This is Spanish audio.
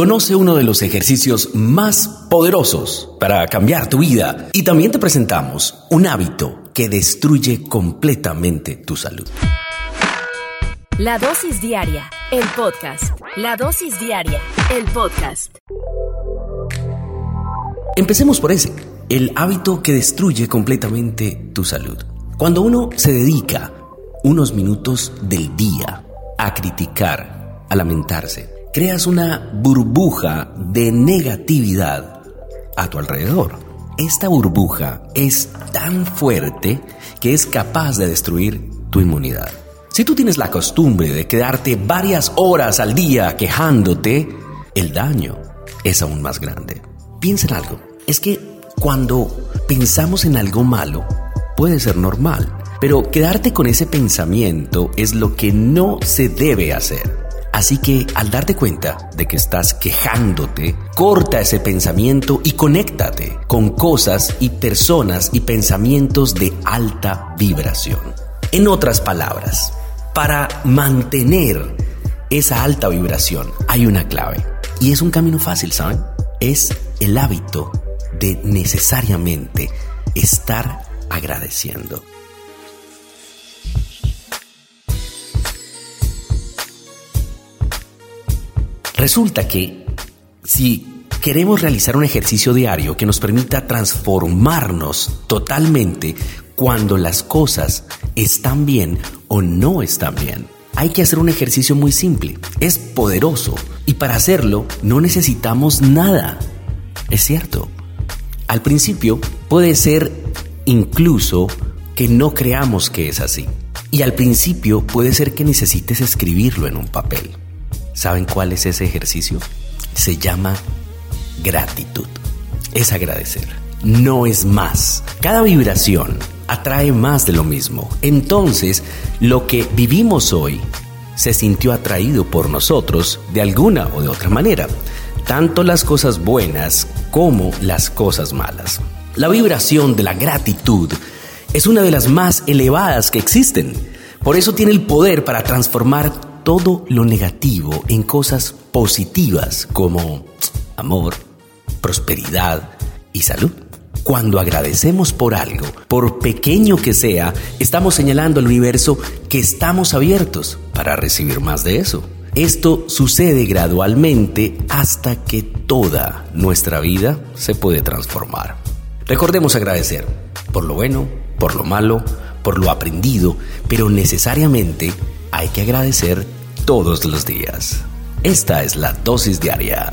Conoce uno de los ejercicios más poderosos para cambiar tu vida y también te presentamos un hábito que destruye completamente tu salud. La dosis diaria, el podcast. La dosis diaria, el podcast. Empecemos por ese, el hábito que destruye completamente tu salud. Cuando uno se dedica unos minutos del día a criticar, a lamentarse, creas una burbuja de negatividad a tu alrededor. Esta burbuja es tan fuerte que es capaz de destruir tu inmunidad. Si tú tienes la costumbre de quedarte varias horas al día quejándote, el daño es aún más grande. Piensa en algo. Es que cuando pensamos en algo malo, puede ser normal, pero quedarte con ese pensamiento es lo que no se debe hacer. Así que al darte cuenta de que estás quejándote, corta ese pensamiento y conéctate con cosas y personas y pensamientos de alta vibración. En otras palabras, para mantener esa alta vibración hay una clave. Y es un camino fácil, ¿saben? Es el hábito de necesariamente estar agradeciendo. Resulta que si queremos realizar un ejercicio diario que nos permita transformarnos totalmente cuando las cosas están bien o no están bien, hay que hacer un ejercicio muy simple. Es poderoso y para hacerlo no necesitamos nada. Es cierto. Al principio puede ser incluso que no creamos que es así. Y al principio puede ser que necesites escribirlo en un papel. ¿Saben cuál es ese ejercicio? Se llama gratitud. Es agradecer. No es más. Cada vibración atrae más de lo mismo. Entonces, lo que vivimos hoy se sintió atraído por nosotros de alguna o de otra manera. Tanto las cosas buenas como las cosas malas. La vibración de la gratitud es una de las más elevadas que existen. Por eso tiene el poder para transformar todo lo negativo en cosas positivas como amor, prosperidad y salud. Cuando agradecemos por algo, por pequeño que sea, estamos señalando al universo que estamos abiertos para recibir más de eso. Esto sucede gradualmente hasta que toda nuestra vida se puede transformar. Recordemos agradecer por lo bueno, por lo malo, por lo aprendido, pero necesariamente hay que agradecer todos los días. Esta es la dosis diaria.